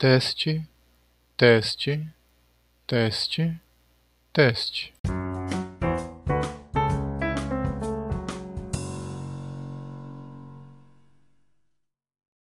teste, teste, teste, teste.